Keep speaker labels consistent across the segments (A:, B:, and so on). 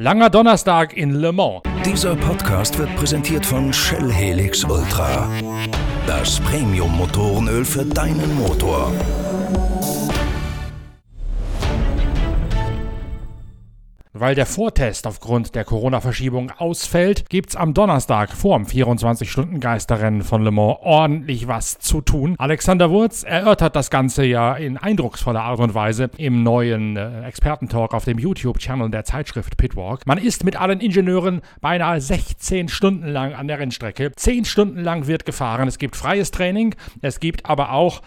A: Langer Donnerstag in Le Mans.
B: Dieser Podcast wird präsentiert von Shell Helix Ultra. Das Premium-Motorenöl für deinen Motor.
A: Weil der Vortest aufgrund der Corona-Verschiebung ausfällt, gibt's am Donnerstag vorm 24-Stunden-Geisterrennen von Le Mans ordentlich was zu tun. Alexander Wurz erörtert das Ganze ja in eindrucksvoller Art und Weise im neuen äh, Expertentalk auf dem YouTube-Channel der Zeitschrift Pitwalk. Man ist mit allen Ingenieuren beinahe 16 Stunden lang an der Rennstrecke. 10 Stunden lang wird gefahren. Es gibt freies Training, es gibt aber auch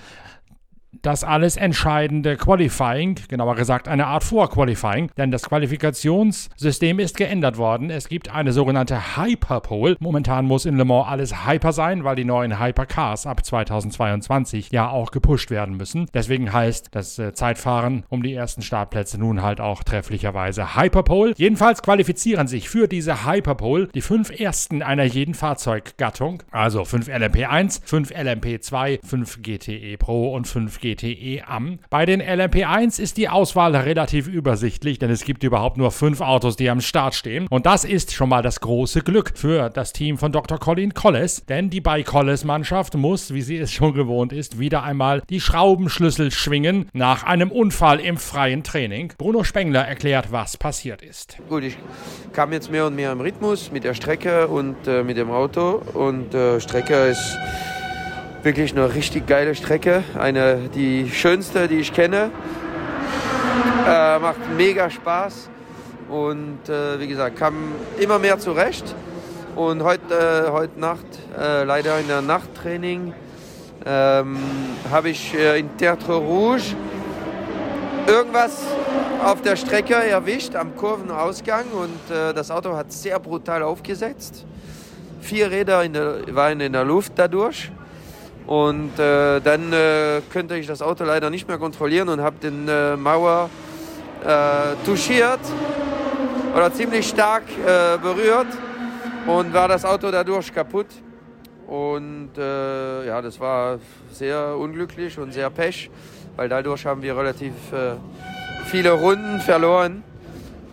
A: das alles entscheidende Qualifying, genauer gesagt eine Art Vorqualifying, denn das Qualifikationssystem ist geändert worden. Es gibt eine sogenannte Hyperpole. Momentan muss in Le Mans alles Hyper sein, weil die neuen Hypercars ab 2022 ja auch gepusht werden müssen. Deswegen heißt das äh, Zeitfahren um die ersten Startplätze nun halt auch trefflicherweise Hyperpole. Jedenfalls qualifizieren sich für diese Hyperpole die fünf ersten einer jeden Fahrzeuggattung, also 5 LMP1, 5 LMP2, 5 GTE Pro und 5 GTE am. Bei den LMP1 ist die Auswahl relativ übersichtlich, denn es gibt überhaupt nur fünf Autos, die am Start stehen. Und das ist schon mal das große Glück für das Team von Dr. Colin Collis, denn die bei Collis Mannschaft muss, wie sie es schon gewohnt ist, wieder einmal die Schraubenschlüssel schwingen nach einem Unfall im freien Training. Bruno Spengler erklärt, was passiert ist.
C: Gut, ich kam jetzt mehr und mehr im Rhythmus mit der Strecke und äh, mit dem Auto und äh, Strecke ist wirklich eine richtig geile Strecke. Eine, die schönste, die ich kenne. Äh, macht mega Spaß. Und äh, wie gesagt, kam immer mehr zurecht. Und heute, äh, heute Nacht, äh, leider in der Nachttraining, ähm, habe ich äh, in Tertre Rouge irgendwas auf der Strecke erwischt am Kurvenausgang und äh, das Auto hat sehr brutal aufgesetzt. Vier Räder in der, waren in der Luft dadurch. Und äh, dann äh, könnte ich das Auto leider nicht mehr kontrollieren und habe den äh, Mauer äh, touchiert oder ziemlich stark äh, berührt und war das Auto dadurch kaputt. Und äh, ja, das war sehr unglücklich und sehr pech, weil dadurch haben wir relativ viele Runden verloren.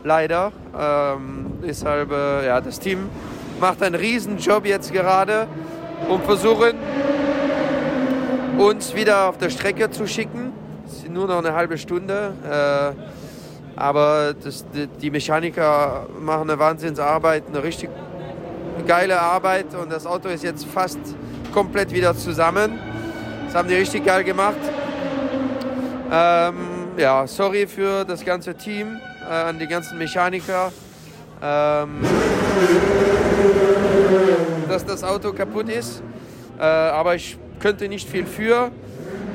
C: Leider. Ähm, deshalb, ja, das Team macht einen Riesenjob jetzt gerade und versuchen uns wieder auf der Strecke zu schicken. Es sind nur noch eine halbe Stunde. Äh, aber das, die, die, Mechaniker machen eine Wahnsinnsarbeit, eine richtig geile Arbeit. Und das Auto ist jetzt fast komplett wieder zusammen. Das haben die richtig geil gemacht. Ähm, ja, sorry für das ganze Team, äh, an die ganzen Mechaniker. Ähm, dass das Auto kaputt ist. Äh, aber ich könnte nicht viel für.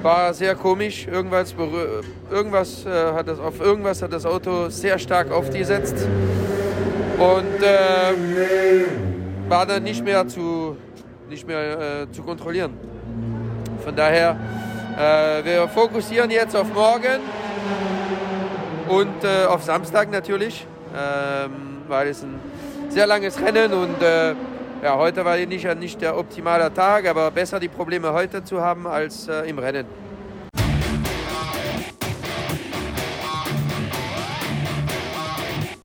C: War sehr komisch. Irgendwas, irgendwas äh, hat das, auf irgendwas hat das Auto sehr stark aufgesetzt. Und äh, war dann nicht mehr zu, nicht mehr, äh, zu kontrollieren. Von daher, äh, wir fokussieren jetzt auf morgen und äh, auf Samstag natürlich, ähm, weil es ein sehr langes Rennen äh, ja, heute war nicht, nicht der optimale Tag, aber besser die Probleme heute zu haben als äh, im Rennen.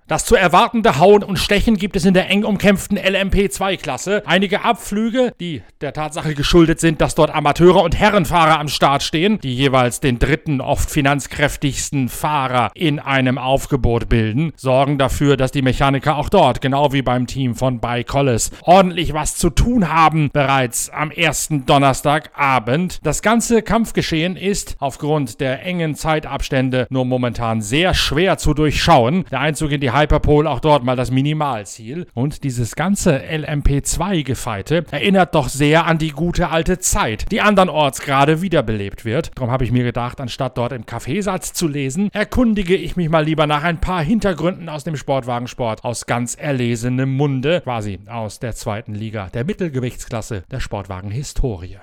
A: Das zu erwartende Hauen und Stechen gibt es in der eng umkämpften LMP2-Klasse. Einige Abflüge, die der Tatsache geschuldet sind, dass dort Amateure und Herrenfahrer am Start stehen, die jeweils den dritten, oft finanzkräftigsten Fahrer in einem Aufgebot bilden, sorgen dafür, dass die Mechaniker auch dort, genau wie beim Team von By Collis, ordentlich was zu tun haben bereits am ersten Donnerstagabend. Das ganze Kampfgeschehen ist aufgrund der engen Zeitabstände nur momentan sehr schwer zu durchschauen. Der Einzug in die Hyperpole auch dort mal das Minimalziel. Und dieses ganze LMP2-Gefeite erinnert doch sehr an die gute alte Zeit, die andernorts gerade wiederbelebt wird. Darum habe ich mir gedacht, anstatt dort im Kaffeesatz zu lesen, erkundige ich mich mal lieber nach ein paar Hintergründen aus dem Sportwagensport aus ganz erlesenem Munde, quasi aus der zweiten Liga der Mittelgewichtsklasse der Sportwagenhistorie.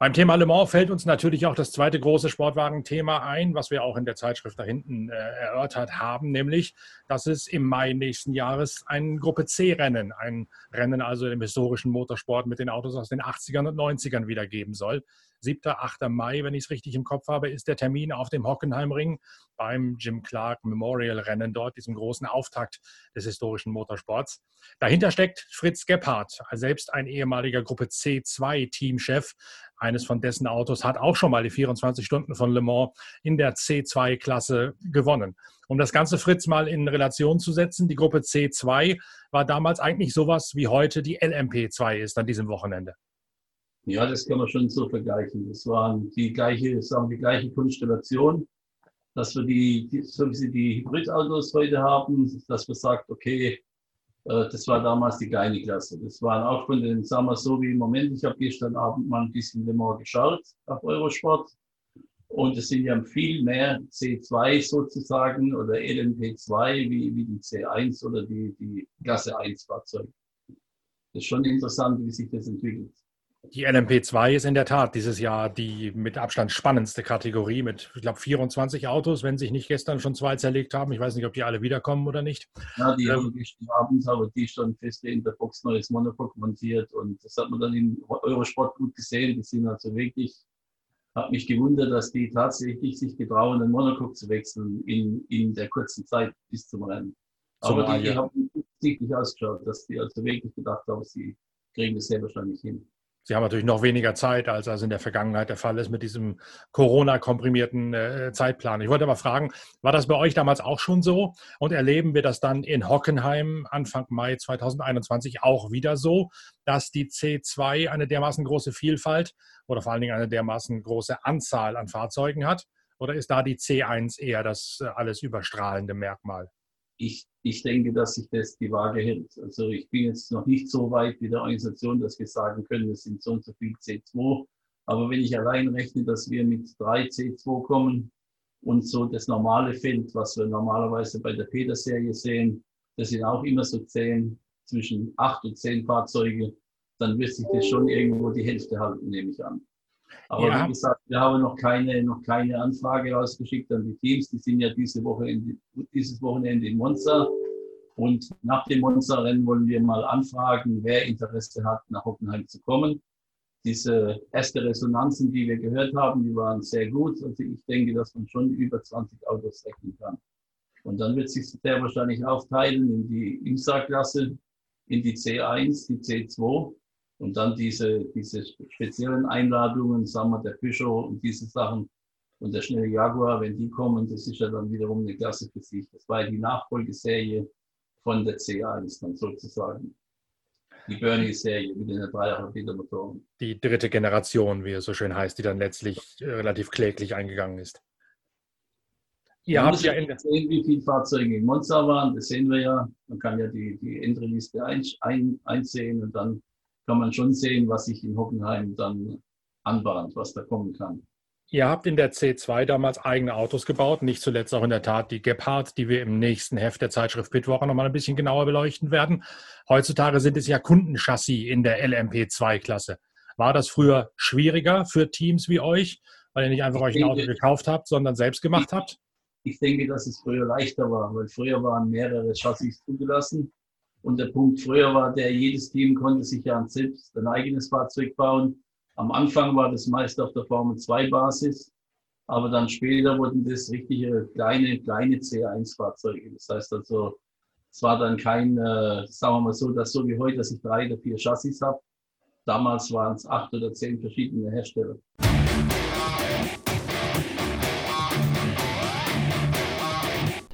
D: Beim Thema Le Mans fällt uns natürlich auch das zweite große Sportwagen-Thema ein, was wir auch in der Zeitschrift da hinten äh, erörtert haben, nämlich, dass es im Mai nächsten Jahres ein Gruppe C-Rennen, ein Rennen also im historischen Motorsport mit den Autos aus den 80ern und 90ern wieder geben soll. 7., 8. Mai, wenn ich es richtig im Kopf habe, ist der Termin auf dem Hockenheimring beim Jim Clark Memorial Rennen dort, diesem großen Auftakt des historischen Motorsports. Dahinter steckt Fritz Gebhardt, selbst ein ehemaliger Gruppe C2 Teamchef. Eines von dessen Autos hat auch schon mal die 24 Stunden von Le Mans in der C2-Klasse gewonnen. Um das Ganze Fritz mal in Relation zu setzen, die Gruppe C2 war damals eigentlich sowas wie heute die LMP2 ist an diesem Wochenende.
E: Ja, das kann man schon so vergleichen. Das war die gleiche, sagen die gleiche Konstellation, dass wir die, so wie sie die Hybridautos heute haben, dass man sagt, okay, äh, das war damals die kleine Klasse. Das waren auch von den, sagen wir so wie im Moment, ich habe gestern Abend mal ein bisschen Le geschaut auf Eurosport. Und es sind ja viel mehr C2 sozusagen oder LMP2 wie, wie die C1 oder die, die Klasse 1 Fahrzeuge. Das ist schon interessant, wie sich das entwickelt.
D: Die LMP2 ist in der Tat dieses Jahr die mit Abstand spannendste Kategorie mit, ich glaube, 24 Autos, wenn sich nicht gestern schon zwei zerlegt haben. Ich weiß nicht, ob die alle wiederkommen oder nicht.
E: Ja, die ähm, haben gestern Abend, aber die schon fest in der Box neues Monocoque montiert und das hat man dann in Eurosport gut gesehen. Die sind also wirklich, hat mich gewundert, dass die tatsächlich sich getrauen, einen Monocoque zu wechseln in, in der kurzen Zeit bis zum Rennen. Aber die, die haben sichtlich ausgeschaut, dass die also wirklich gedacht haben, sie kriegen das sehr wahrscheinlich hin.
D: Sie haben natürlich noch weniger Zeit, als das in der Vergangenheit der Fall ist mit diesem Corona-komprimierten äh, Zeitplan. Ich wollte aber fragen, war das bei euch damals auch schon so? Und erleben wir das dann in Hockenheim Anfang Mai 2021 auch wieder so, dass die C2 eine dermaßen große Vielfalt oder vor allen Dingen eine dermaßen große Anzahl an Fahrzeugen hat? Oder ist da die C1 eher das äh, alles überstrahlende Merkmal?
E: Ich, ich denke, dass sich das die Waage hält. Also ich bin jetzt noch nicht so weit wie der Organisation, dass wir sagen können, es sind so und so viel C2. Aber wenn ich allein rechne, dass wir mit drei C2 kommen und so das normale Feld, was wir normalerweise bei der Peter-Serie sehen, das sind auch immer so zehn, zwischen acht und zehn Fahrzeuge, dann wird sich das schon irgendwo die Hälfte halten, nehme ich an. Aber ja. wie gesagt, wir haben noch keine, noch keine Anfrage rausgeschickt an die Teams. Die sind ja diese Woche in, dieses Wochenende in Monza. Und nach dem Monza-Rennen wollen wir mal anfragen, wer Interesse hat, nach Hockenheim zu kommen. Diese erste Resonanzen, die wir gehört haben, die waren sehr gut. Also ich denke, dass man schon über 20 Autos rechnen kann. Und dann wird sich sehr wahrscheinlich aufteilen in die IMSA-Klasse, in die C1, die C2 und dann diese, diese speziellen Einladungen, sagen wir, der Peugeot und diese Sachen und der schnelle Jaguar, wenn die kommen, das ist ja dann wiederum eine Klasse für sich. Das war ja die Nachfolgeserie von der C1 dann sozusagen. Die Bernie-Serie mit den 3 Liter Motoren.
D: Die dritte Generation, wie es so schön heißt, die dann letztlich äh, relativ kläglich eingegangen ist.
E: Ihr habt ja sehen, wie viele Fahrzeuge in Monza waren, das sehen wir ja. Man kann ja die, die Entry-Liste ein, ein, einsehen und dann kann man schon sehen, was sich in Hockenheim dann anbahnt, was da kommen kann.
D: Ihr habt in der C2 damals eigene Autos gebaut, nicht zuletzt auch in der Tat die Gephardt, die wir im nächsten Heft der Zeitschrift Pitwoche nochmal ein bisschen genauer beleuchten werden. Heutzutage sind es ja Kundenchassis in der LMP2-Klasse. War das früher schwieriger für Teams wie euch, weil ihr nicht einfach ich euch ein Auto gekauft habt, sondern selbst gemacht habt?
E: Ich denke, dass es früher leichter war, weil früher waren mehrere Chassis zugelassen und der Punkt früher war der, jedes Team konnte sich ja selbst ein eigenes Fahrzeug bauen. Am Anfang war das meist auf der Formel 2 Basis, aber dann später wurden das richtige kleine, kleine C1-Fahrzeuge. Das heißt also, es war dann kein, äh, sagen wir mal so, dass so wie heute, dass ich drei oder vier Chassis habe. Damals waren es acht oder zehn verschiedene Hersteller.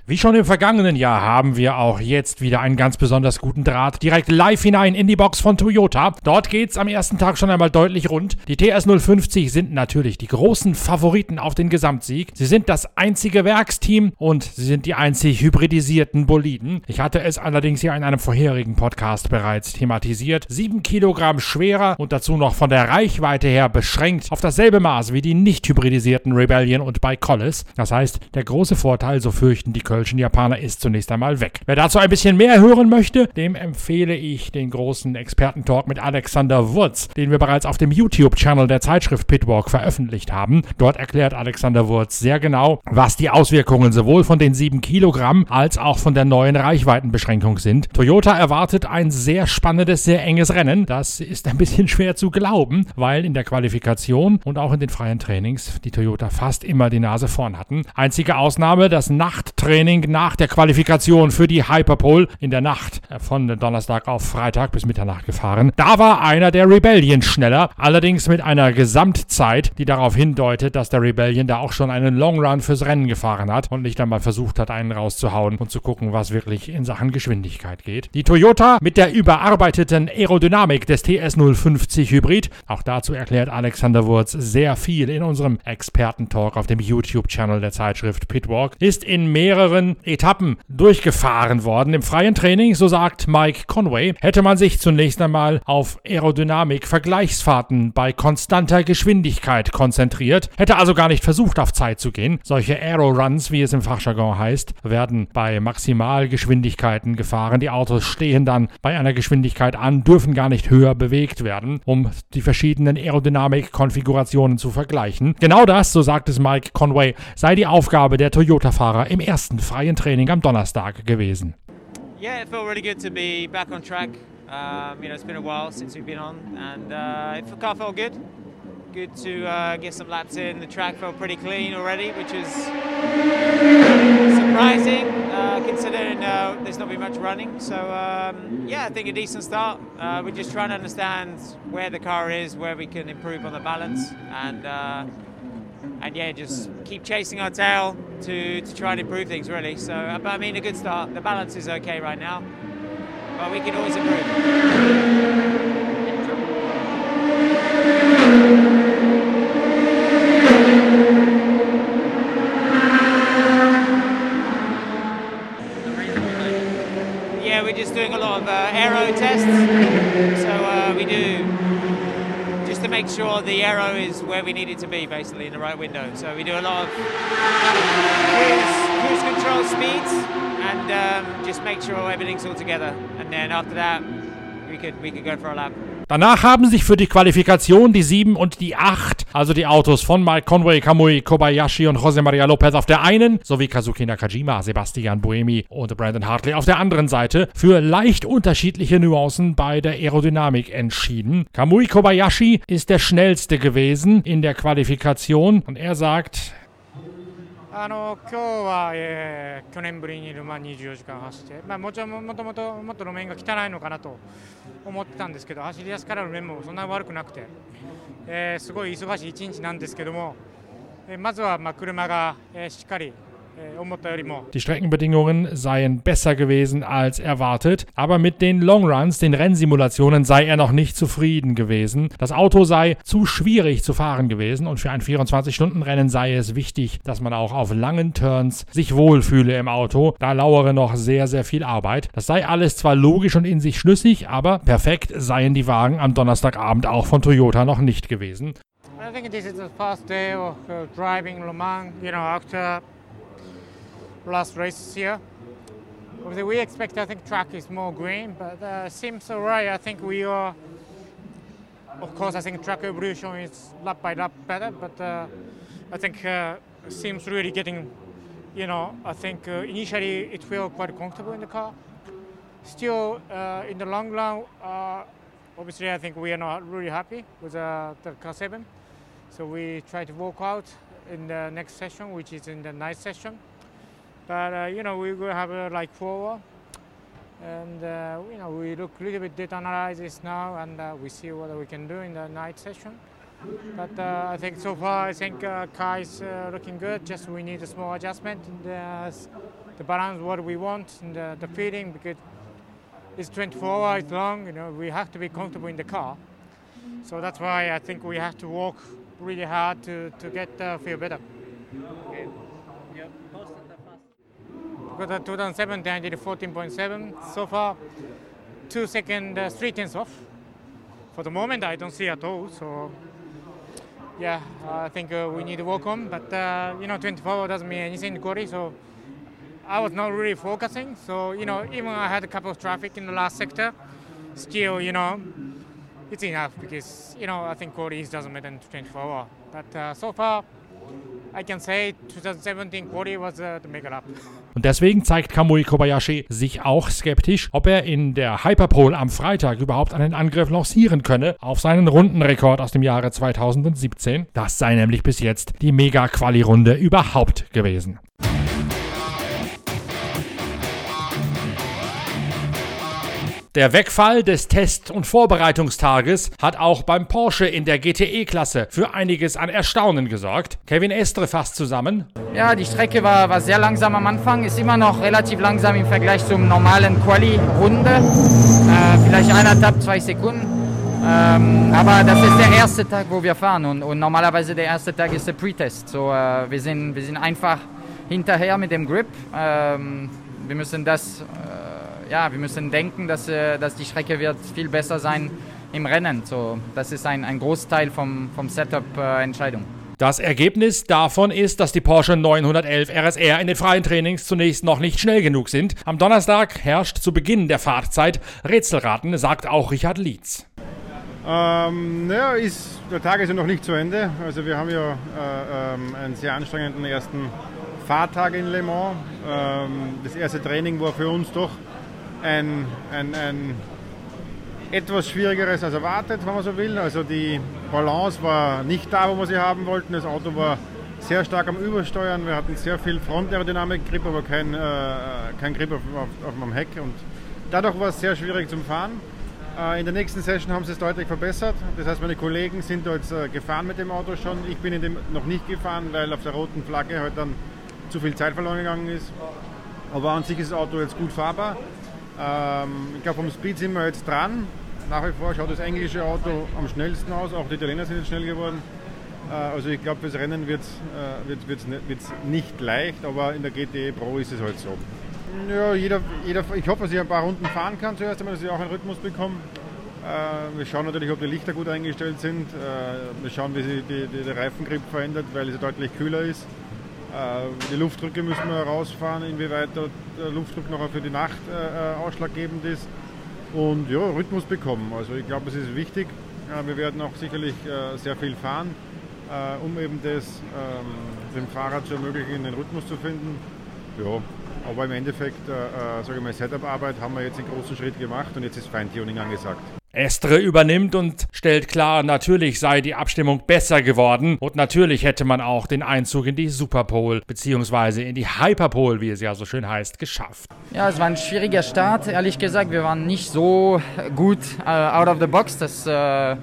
D: Wie schon im vergangenen Jahr haben wir auch jetzt wieder einen ganz besonders guten Draht direkt live hinein in die Box von Toyota. Dort geht's am ersten Tag schon einmal deutlich rund. Die TS 050 sind natürlich die großen Favoriten auf den Gesamtsieg. Sie sind das einzige Werksteam und sie sind die einzig hybridisierten Boliden. Ich hatte es allerdings ja in einem vorherigen Podcast bereits thematisiert. Sieben Kilogramm schwerer und dazu noch von der Reichweite her beschränkt auf dasselbe Maß wie die nicht hybridisierten Rebellion und bei Collis. Das heißt, der große Vorteil, so fürchten die Kölner
A: Kölschen Japaner ist zunächst einmal weg. Wer dazu ein bisschen mehr hören möchte, dem empfehle ich den großen Expertentalk mit Alexander Wurz, den wir bereits auf dem YouTube-Channel der Zeitschrift Pitwalk veröffentlicht haben. Dort erklärt Alexander Wurz sehr genau, was die Auswirkungen sowohl von den 7 Kilogramm als auch von der neuen Reichweitenbeschränkung sind. Toyota erwartet ein sehr spannendes, sehr enges Rennen. Das ist ein bisschen schwer zu glauben, weil in der Qualifikation und auch in den freien Trainings die Toyota fast immer die Nase vorn hatten. Einzige Ausnahme, das Nachttraining nach der Qualifikation für die Hyperpole in der Nacht von Donnerstag auf Freitag bis Mitternacht gefahren. Da war einer der Rebellion schneller, allerdings mit einer Gesamtzeit, die darauf hindeutet, dass der Rebellion da auch schon einen Long Run fürs Rennen gefahren hat und nicht einmal versucht hat, einen rauszuhauen und zu gucken, was wirklich in Sachen Geschwindigkeit geht. Die Toyota mit der überarbeiteten Aerodynamik des TS050 Hybrid, auch dazu erklärt Alexander Wurz sehr viel in unserem Experten-Talk auf dem YouTube-Channel der Zeitschrift Pitwalk, ist in mehreren Etappen durchgefahren worden. Im freien Training, so sagt Mike Conway, hätte man sich zunächst einmal auf Aerodynamik-Vergleichsfahrten bei konstanter Geschwindigkeit konzentriert, hätte also gar nicht versucht, auf Zeit zu gehen. Solche Aero-Runs, wie es im Fachjargon heißt, werden bei Maximalgeschwindigkeiten gefahren. Die Autos stehen dann bei einer Geschwindigkeit an, dürfen gar nicht höher bewegt werden, um die verschiedenen Aerodynamik-Konfigurationen zu vergleichen. Genau das, so sagt es Mike Conway, sei die Aufgabe der Toyota-Fahrer im ersten freien Training am Donnerstag gewesen.
F: Yeah, it felt really good to be back on track. Um, you know, it's been a while since we've been on, and uh, the car felt good. Good to uh, get some laps in. The track felt pretty clean already, which is surprising uh, considering uh, there's not been much running. So um, yeah, I think a decent start. Uh, we're just trying to understand where the car is, where we can improve on the balance, and uh, and yeah, just keep chasing our tail to, to try and improve things really. So, uh, but I mean, a good start. The balance is okay right now, but we can always improve. Yeah, we're just doing a lot of uh, aero tests. So uh, we do just to make sure the arrow is where we need it to be, basically in the right window. So we do a lot of cruise, cruise control speeds and um, just make sure everything's all together. And then after that, we could we could go for a lap.
A: Danach haben sich für die Qualifikation die 7 und die 8, also die Autos von Mike Conway, Kamui Kobayashi und José María López auf der einen, sowie Kazuki Nakajima, Sebastian Buemi und Brandon Hartley auf der anderen Seite, für leicht unterschiedliche Nuancen bei der Aerodynamik entschieden. Kamui Kobayashi ist der schnellste gewesen in der Qualifikation und er sagt,
G: あの今日は、えー去年ぶりにルマン24時間走って、まあ、もちろんもともともっと路面が汚いのかなと思ってたんですけど走りやすからの面もそんな悪くなくて、えーすごい忙しい一日なんですけども、えーまずはまあ車が、えーしっかり、
A: Die Streckenbedingungen seien besser gewesen als erwartet, aber mit den Longruns, den Rennsimulationen, sei er noch nicht zufrieden gewesen. Das Auto sei zu schwierig zu fahren gewesen und für ein 24-Stunden-Rennen sei es wichtig, dass man auch auf langen Turns sich wohlfühle im Auto. Da lauere noch sehr, sehr viel Arbeit. Das sei alles zwar logisch und in sich schlüssig, aber perfekt seien die Wagen am Donnerstagabend auch von Toyota noch nicht gewesen.
G: I think this is the first day of uh, driving Le Mans, you know, after last races here. We expect, I think, track is more green, but uh, seems alright. I think we are, of course, I think track evolution is lap by lap better, but uh, I think uh, seems really getting, you know, I think uh, initially it felt quite comfortable in the car. Still, uh, in the long run, uh, obviously, I think we are not really happy with the car 7. So we try to walk out in the next session, which is in the night session. But uh, you know, we will have uh, like four, and uh, you know, we look a little bit data analysis now, and uh, we see what we can do in the night session. But uh, I think so far, I think uh, car is uh, looking good. Just we need a small adjustment the, the balance, what we want, and the, the feeling because it's 24 hours long. You know, we have to be comfortable in the car. So that's why I think we have to work really hard to, to get uh, feel better. Because at 2017 I did 14.7 so far, two second, uh, three tenths off. For the moment I don't see at all. So yeah, I think uh, we need to work on. But uh, you know, 24 doesn't mean anything in. So I was not really focusing. So, you know, even I had a couple of traffic in the last sector, still, you know, it's enough because, you know, I think qualities doesn't matter in 24 hours. But uh, so far, I can say 2017 quality was uh.
A: Und deswegen zeigt Kamui Kobayashi sich auch skeptisch, ob er in der Hyperpole am Freitag überhaupt einen Angriff lancieren könne auf seinen Rundenrekord aus dem Jahre 2017. Das sei nämlich bis jetzt die Mega-Quali-Runde überhaupt gewesen. Der Wegfall des Test- und Vorbereitungstages hat auch beim Porsche in der GTE-Klasse für einiges an Erstaunen gesorgt. Kevin Estre fasst zusammen.
H: Ja, die Strecke war, war sehr langsam am Anfang, ist immer noch relativ langsam im Vergleich zum normalen Quali-Runde. Äh, vielleicht eineinhalb, zwei Sekunden. Ähm, aber das ist der erste Tag, wo wir fahren und, und normalerweise der erste Tag ist der Pre-Test. So, äh, wir, sind, wir sind einfach hinterher mit dem Grip. Ähm, wir müssen das... Äh, ja, wir müssen denken, dass, äh, dass die Strecke wird viel besser sein im Rennen. So, das ist ein, ein Großteil vom, vom Setup-Entscheidung.
A: Das Ergebnis davon ist, dass die Porsche 911 RSR in den freien Trainings zunächst noch nicht schnell genug sind. Am Donnerstag herrscht zu Beginn der Fahrtzeit Rätselraten, sagt auch Richard Lietz.
I: Ähm, naja, ist, der Tag ist ja noch nicht zu Ende. Also wir haben ja äh, ähm, einen sehr anstrengenden ersten Fahrtag in Le Mans. Ähm, das erste Training war für uns doch ein, ein, ein etwas schwierigeres als erwartet, wenn man so will. Also die Balance war nicht da, wo wir sie haben wollten. Das Auto war sehr stark am Übersteuern. Wir hatten sehr viel Frontaerodynamik-Grip, aber kein, äh, kein Grip auf, auf, auf dem Heck. Und dadurch war es sehr schwierig zum Fahren. Äh, in der nächsten Session haben sie es deutlich verbessert. Das heißt, meine Kollegen sind dort äh, gefahren mit dem Auto schon. Ich bin in dem noch nicht gefahren, weil auf der roten Flagge halt dann zu viel Zeit verloren gegangen ist. Aber an sich ist das Auto jetzt gut fahrbar. Ähm, ich glaube, vom Speed sind wir jetzt dran. Nach wie vor schaut das englische Auto am schnellsten aus. Auch die Italiener sind jetzt schnell geworden. Äh, also ich glaube, fürs Rennen wird es äh, wird, wird's, wird's nicht leicht, aber in der GTE Pro ist es halt so. Ja, jeder, jeder, ich hoffe, dass ich ein paar Runden fahren kann zuerst einmal, dass ich auch einen Rhythmus bekomme. Äh, wir schauen natürlich, ob die Lichter gut eingestellt sind. Äh, wir schauen, wie sich die, die, der Reifengrip verändert, weil es deutlich kühler ist. Äh, die Luftdrücke müssen wir herausfahren, inwieweit der Luftdruck noch für die Nacht äh, ausschlaggebend ist. Und ja, Rhythmus bekommen. Also ich glaube, es ist wichtig. Wir werden auch sicherlich äh, sehr viel fahren, um eben das ähm, dem Fahrrad zu ermöglichen, den Rhythmus zu finden. Ja, aber im Endeffekt, äh, sage ich mal, Setup-Arbeit haben wir jetzt einen großen Schritt gemacht und jetzt ist Feintuning angesagt.
A: Estre übernimmt und stellt klar, natürlich sei die Abstimmung besser geworden und natürlich hätte man auch den Einzug in die Superpole bzw. in die Hyperpole, wie es ja so schön heißt, geschafft.
H: Ja, es war ein schwieriger Start, ehrlich gesagt. Wir waren nicht so gut uh, out of the box. Das, uh,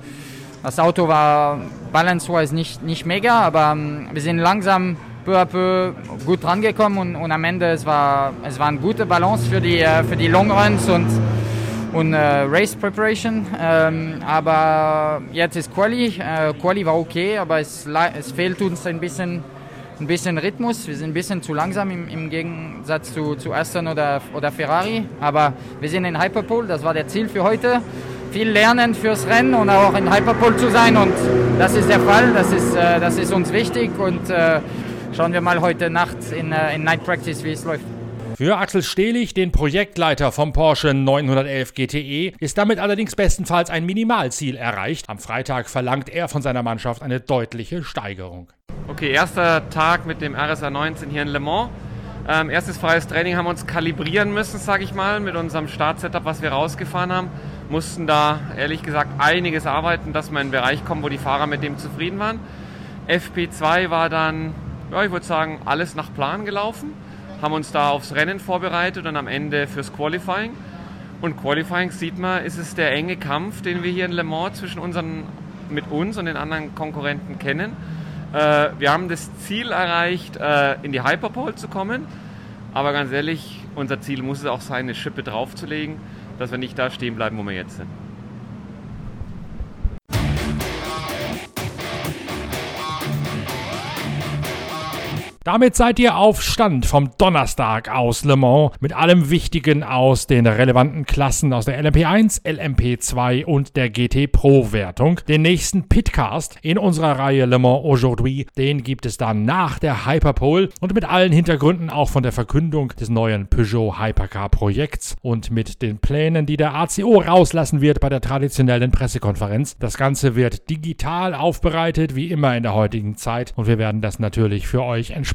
H: das Auto war balance-wise nicht, nicht mega, aber um, wir sind langsam peu à peu gut rangekommen und, und am Ende es war es war eine gute Balance für die, uh, für die Longruns und und äh, Race Preparation. Ähm, aber jetzt ist Quali. Äh, Quali war okay, aber es, es, fehlt uns ein bisschen, ein bisschen Rhythmus. Wir sind ein bisschen zu langsam im, im Gegensatz zu, zu Aston oder, oder Ferrari. Aber wir sind in Hyperpole, das war der Ziel für heute. Viel lernen fürs Rennen und auch in Hyperpole zu sein. Und das ist der Fall, das ist, äh, das ist uns wichtig. Und äh, schauen wir mal heute Nacht in, äh, in Night Practice, wie es läuft.
A: Für Axel Stehlich, den Projektleiter vom Porsche 911 GTE, ist damit allerdings bestenfalls ein Minimalziel erreicht. Am Freitag verlangt er von seiner Mannschaft eine deutliche Steigerung.
J: Okay, erster Tag mit dem RSA 19 hier in Le Mans. Ähm, erstes freies Training haben wir uns kalibrieren müssen, sage ich mal, mit unserem Startsetup, was wir rausgefahren haben. Mussten da ehrlich gesagt einiges arbeiten, dass wir in einen Bereich kommen, wo die Fahrer mit dem zufrieden waren. FP2 war dann, ja, ich würde sagen, alles nach Plan gelaufen haben uns da aufs Rennen vorbereitet und am Ende fürs Qualifying. Und Qualifying sieht man, ist es der enge Kampf, den wir hier in Le Mans zwischen unseren, mit uns und den anderen Konkurrenten kennen. Äh, wir haben das Ziel erreicht, äh, in die Hyperpole zu kommen. Aber ganz ehrlich, unser Ziel muss es auch sein, eine Schippe draufzulegen, dass wir nicht da stehen bleiben, wo wir jetzt sind.
A: Damit seid ihr auf Stand vom Donnerstag aus Le Mans mit allem Wichtigen aus den relevanten Klassen aus der LMP1, LMP2 und der GT Pro Wertung. Den nächsten Pitcast in unserer Reihe Le Mans Aujourd'hui, den gibt es dann nach der Hyperpole und mit allen Hintergründen auch von der Verkündung des neuen Peugeot Hypercar Projekts und mit den Plänen, die der ACO rauslassen wird bei der traditionellen Pressekonferenz. Das Ganze wird digital aufbereitet, wie immer in der heutigen Zeit und wir werden das natürlich für euch entsprechend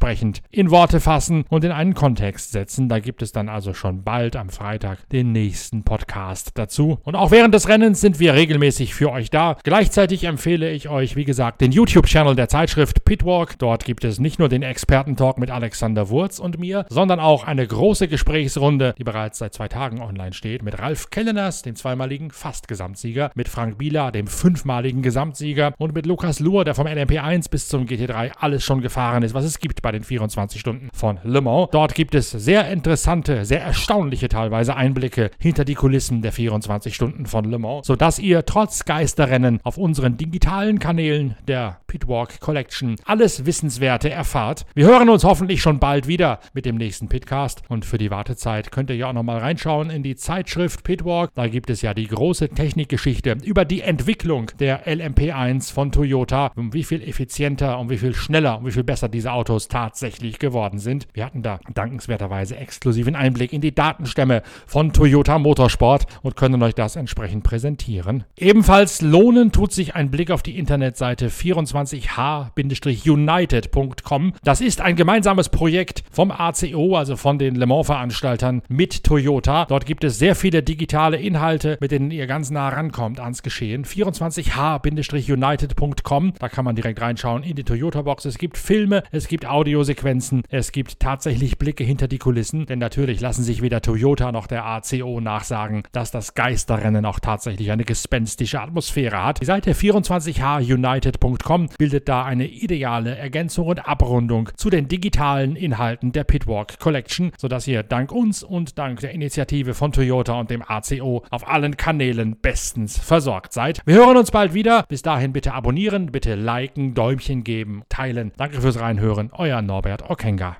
A: in Worte fassen und in einen Kontext setzen. Da gibt es dann also schon bald am Freitag den nächsten Podcast dazu. Und auch während des Rennens sind wir regelmäßig für euch da. Gleichzeitig empfehle ich euch, wie gesagt, den YouTube-Channel der Zeitschrift Pitwalk. Dort gibt es nicht nur den Expertentalk mit Alexander Wurz und mir, sondern auch eine große Gesprächsrunde, die bereits seit zwei Tagen online steht, mit Ralf Kelleners, dem zweimaligen Fast-Gesamtsieger, mit Frank Bieler, dem fünfmaligen Gesamtsieger und mit Lukas Luhr, der vom LMP1 bis zum GT3 alles schon gefahren ist, was es gibt bei den 24 Stunden von Le Mans. Dort gibt es sehr interessante, sehr erstaunliche teilweise Einblicke hinter die Kulissen der 24 Stunden von Le Mans, sodass ihr trotz Geisterrennen auf unseren digitalen Kanälen der Pitwalk Collection alles Wissenswerte erfahrt. Wir hören uns hoffentlich schon bald wieder mit dem nächsten Pitcast und für die Wartezeit könnt ihr ja auch nochmal reinschauen in die Zeitschrift Pitwalk. Da gibt es ja die große Technikgeschichte über die Entwicklung der LMP1 von Toyota, um wie viel effizienter und wie viel schneller und wie viel besser diese Autos tatsächlich geworden sind. Wir hatten da dankenswerterweise exklusiven Einblick in die Datenstämme von Toyota Motorsport und können euch das entsprechend präsentieren. Ebenfalls lohnen tut sich ein Blick auf die Internetseite 24h-united.com. Das ist ein gemeinsames Projekt vom ACO, also von den Le Mans-Veranstaltern mit Toyota. Dort gibt es sehr viele digitale Inhalte, mit denen ihr ganz nah rankommt ans Geschehen. 24h-united.com. Da kann man direkt reinschauen in die Toyota-Box. Es gibt Filme, es gibt Audiosequenzen, es gibt tatsächlich Blicke hinter die Kulissen. Denn natürlich lassen sich weder Toyota noch der ACO nachsagen, dass das Geisterrennen auch tatsächlich eine gespenstische Atmosphäre hat. Die Seite 24hunited.com bildet da eine ideale Ergänzung und Abrundung zu den digitalen Inhalten der Pitwalk Collection, sodass ihr dank uns und dank der Initiative von Toyota und dem ACO auf allen Kanälen bestens versorgt seid. Wir hören uns bald wieder. Bis dahin bitte abonnieren, bitte liken, Däumchen geben, teilen. Danke fürs Reinhören. Euer Norbert Okenga.